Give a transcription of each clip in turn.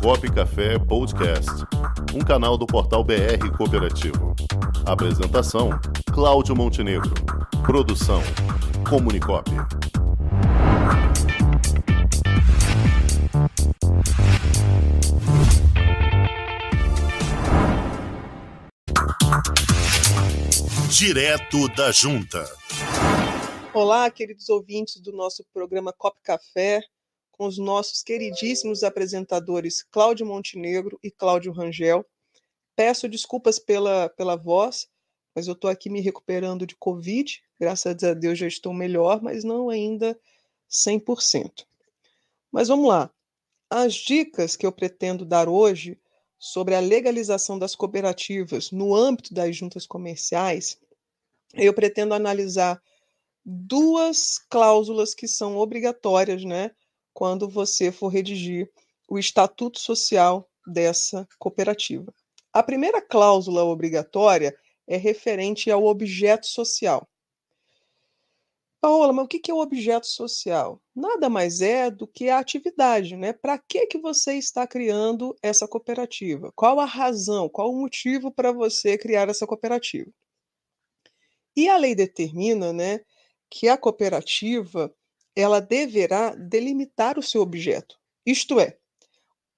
Comunicop Café Podcast, um canal do portal BR Cooperativo. Apresentação: Cláudio Montenegro. Produção: Comunicop. Direto da Junta. Olá, queridos ouvintes do nosso programa Cop Café, com os nossos queridíssimos apresentadores Cláudio Montenegro e Cláudio Rangel. Peço desculpas pela, pela voz, mas eu estou aqui me recuperando de Covid. Graças a Deus já estou melhor, mas não ainda 100%. Mas vamos lá. As dicas que eu pretendo dar hoje sobre a legalização das cooperativas no âmbito das juntas comerciais, eu pretendo analisar duas cláusulas que são obrigatórias, né, quando você for redigir o estatuto social dessa cooperativa. A primeira cláusula obrigatória é referente ao objeto social. Paola, mas o que é o objeto social? Nada mais é do que a atividade, né? Para que, que você está criando essa cooperativa? Qual a razão, qual o motivo para você criar essa cooperativa? E a lei determina, né, que a cooperativa ela deverá delimitar o seu objeto, isto é,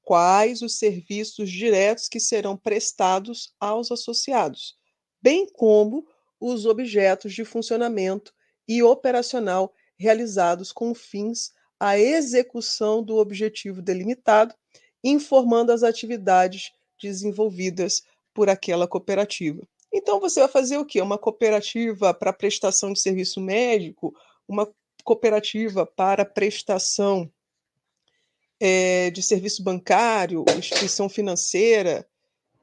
quais os serviços diretos que serão prestados aos associados, bem como os objetos de funcionamento e operacional realizados com fins à execução do objetivo delimitado, informando as atividades desenvolvidas por aquela cooperativa. Então você vai fazer o quê? Uma cooperativa para prestação de serviço médico, uma cooperativa para prestação é, de serviço bancário, instituição financeira,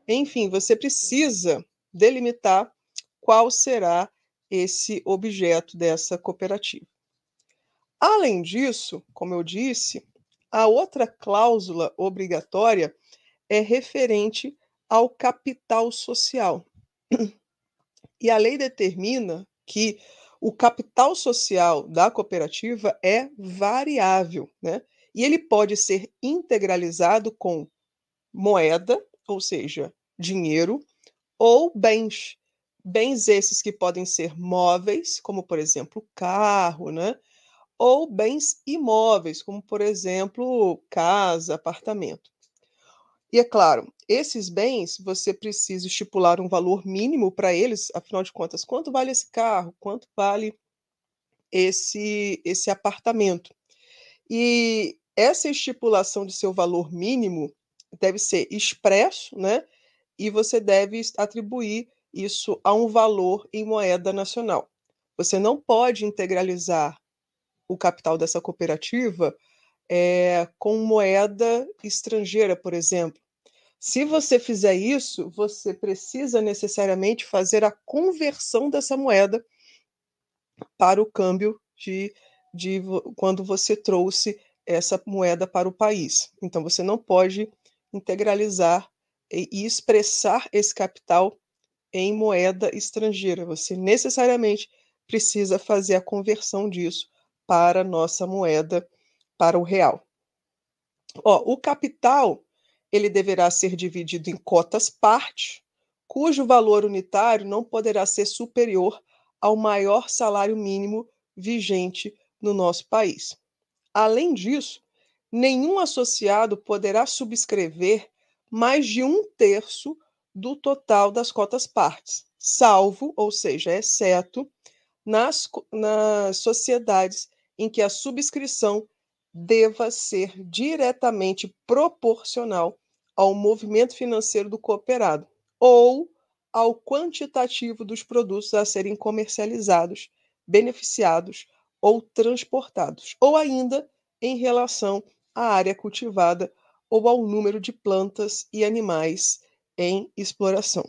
enfim, você precisa delimitar qual será esse objeto dessa cooperativa. Além disso, como eu disse, a outra cláusula obrigatória é referente ao capital social. E a lei determina que o capital social da cooperativa é variável, né? E ele pode ser integralizado com moeda, ou seja, dinheiro, ou bens. Bens esses que podem ser móveis, como por exemplo carro, né? Ou bens imóveis, como por exemplo casa, apartamento. E é claro, esses bens você precisa estipular um valor mínimo para eles, afinal de contas, quanto vale esse carro, quanto vale esse esse apartamento. E essa estipulação de seu valor mínimo deve ser expresso, né? E você deve atribuir isso a um valor em moeda nacional. Você não pode integralizar o capital dessa cooperativa é, com moeda estrangeira, por exemplo. Se você fizer isso, você precisa necessariamente fazer a conversão dessa moeda para o câmbio de, de quando você trouxe essa moeda para o país. Então, você não pode integralizar e, expressar esse capital em moeda estrangeira. Você necessariamente precisa fazer a conversão disso para a nossa moeda, para o real. Ó, o capital ele deverá ser dividido em cotas parte, cujo valor unitário não poderá ser superior ao maior salário mínimo vigente no nosso país. Além disso, nenhum associado poderá subscrever mais de um terço do total das cotas partes, salvo, ou seja, exceto, nas, nas sociedades em que a subscrição deva ser diretamente proporcional ao movimento financeiro do cooperado ou ao quantitativo dos produtos a serem comercializados, beneficiados ou transportados, ou ainda em relação à área cultivada ou ao número de plantas e animais em exploração.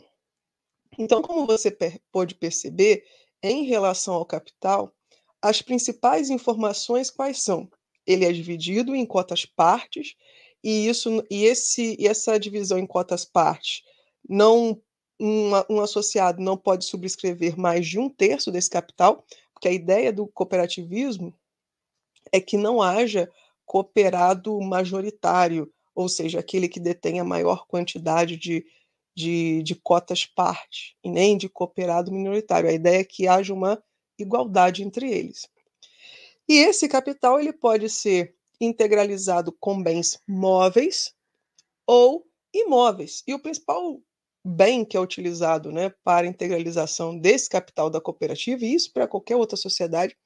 Então, como você pode perceber, em relação ao capital, as principais informações quais são? Ele é dividido em cotas partes e isso e esse e essa divisão em cotas partes não um, um associado não pode subscrever mais de um terço desse capital, porque a ideia do cooperativismo é que não haja cooperado majoritário, ou seja, aquele que detém a maior quantidade de, de, de cotas parte, e nem de cooperado minoritário. A ideia é que haja uma igualdade entre eles. E esse capital ele pode ser integralizado com bens móveis ou imóveis. E o principal bem que é utilizado né, para integralização desse capital da cooperativa, e isso para qualquer outra sociedade,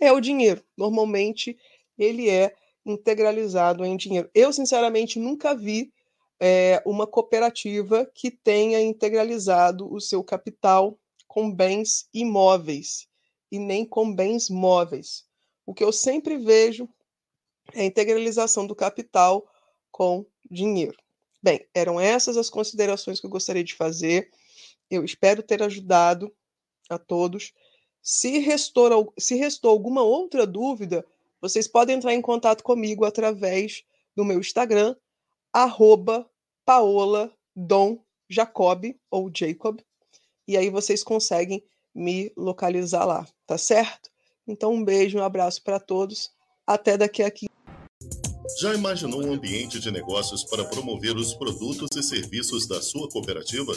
é o dinheiro. Normalmente ele é integralizado em dinheiro. Eu, sinceramente, nunca vi é, uma cooperativa que tenha integralizado o seu capital com bens imóveis e nem com bens móveis. O que eu sempre vejo é a integralização do capital com dinheiro. Bem, eram essas as considerações que eu gostaria de fazer. Eu espero ter ajudado a todos. Se restou, se restou alguma outra dúvida, vocês podem entrar em contato comigo através do meu Instagram, arroba Paola Dom Jacob, ou Jacob, e aí vocês conseguem me localizar lá, tá certo? Então, um beijo, um abraço para todos. Até daqui a 15 já imaginou um ambiente de negócios para promover os produtos e serviços da sua cooperativa?